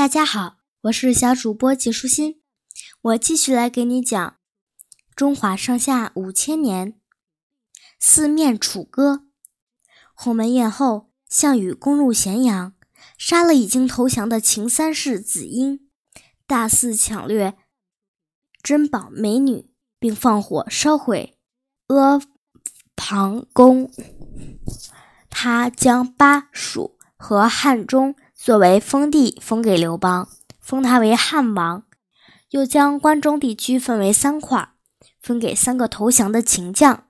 大家好，我是小主播纪舒心，我继续来给你讲中华上下五千年。四面楚歌，鸿门宴后，项羽攻入咸阳，杀了已经投降的秦三世子婴，大肆抢掠珍宝美女，并放火烧毁阿房宫。他将巴蜀和汉中。作为封地，封给刘邦，封他为汉王；又将关中地区分为三块，分给三个投降的秦将，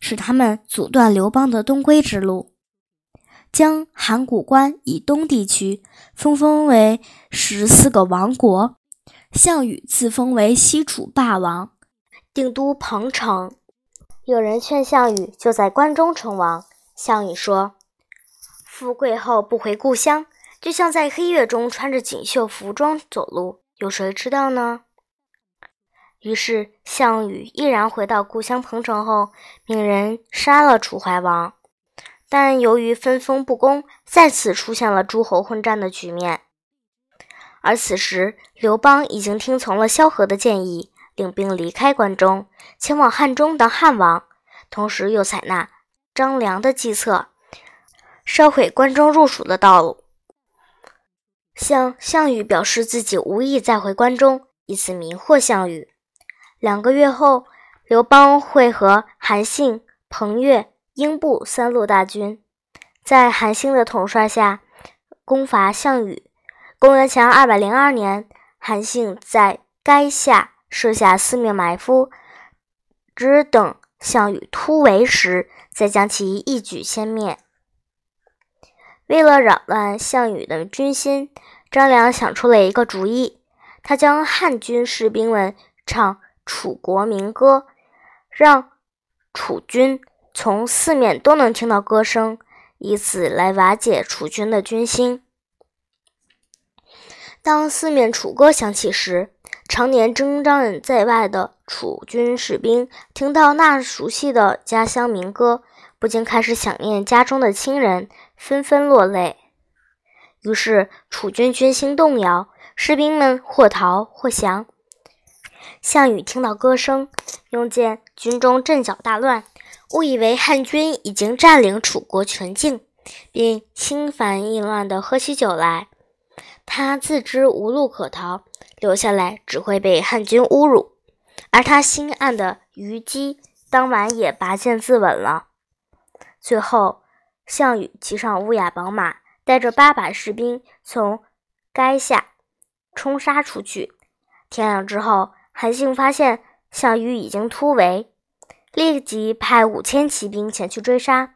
使他们阻断刘邦的东归之路；将函谷关以东地区分封为十四个王国，项羽自封为西楚霸王，定都彭城。有人劝项羽就在关中称王，项羽说：“富贵后不回故乡。”就像在黑夜中穿着锦绣服装走路，有谁知道呢？于是项羽毅然回到故乡彭城后，命人杀了楚怀王。但由于分封不公，再次出现了诸侯混战的局面。而此时，刘邦已经听从了萧何的建议，领兵离开关中，前往汉中当汉王，同时又采纳张良的计策，烧毁关中入蜀的道路。向项羽表示自己无意再回关中，以此迷惑项羽。两个月后，刘邦会合韩信、彭越、英布三路大军，在韩信的统帅下攻伐项羽。公元前二百零二年，韩信在垓下设下四面埋伏，只等项羽突围时，再将其一举歼灭。为了扰乱项羽的军心，张良想出了一个主意。他将汉军士兵们唱楚国民歌，让楚军从四面都能听到歌声，以此来瓦解楚军的军心。当四面楚歌响起时，常年征战在外的楚军士兵听到那熟悉的家乡民歌，不禁开始想念家中的亲人。纷纷落泪，于是楚军军心动摇，士兵们或逃或降。项羽听到歌声，用见军中阵脚大乱，误以为汉军已经占领楚国全境，并心烦意乱地喝起酒来。他自知无路可逃，留下来只会被汉军侮辱。而他心爱的虞姬，当晚也拔剑自刎了。最后。项羽骑上乌雅宝马，带着八百士兵从垓下冲杀出去。天亮之后，韩信发现项羽已经突围，立即派五千骑兵前去追杀。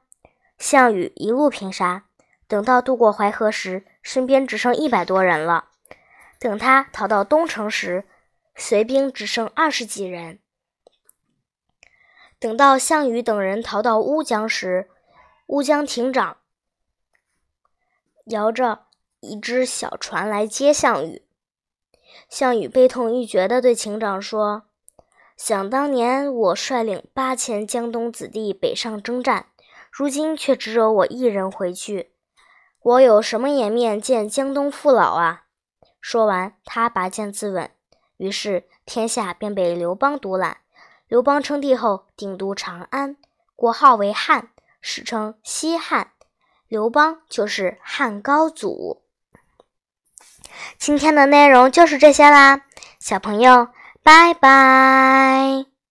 项羽一路拼杀，等到渡过淮河时，身边只剩一百多人了。等他逃到东城时，随兵只剩二十几人。等到项羽等人逃到乌江时，乌江亭长摇着一只小船来接项羽，项羽悲痛欲绝地对亭长说：“想当年我率领八千江东子弟北上征战，如今却只有我一人回去，我有什么颜面见江东父老啊？”说完，他拔剑自刎。于是天下便被刘邦独揽。刘邦称帝后，定都长安，国号为汉。史称西汉，刘邦就是汉高祖。今天的内容就是这些啦，小朋友，拜拜。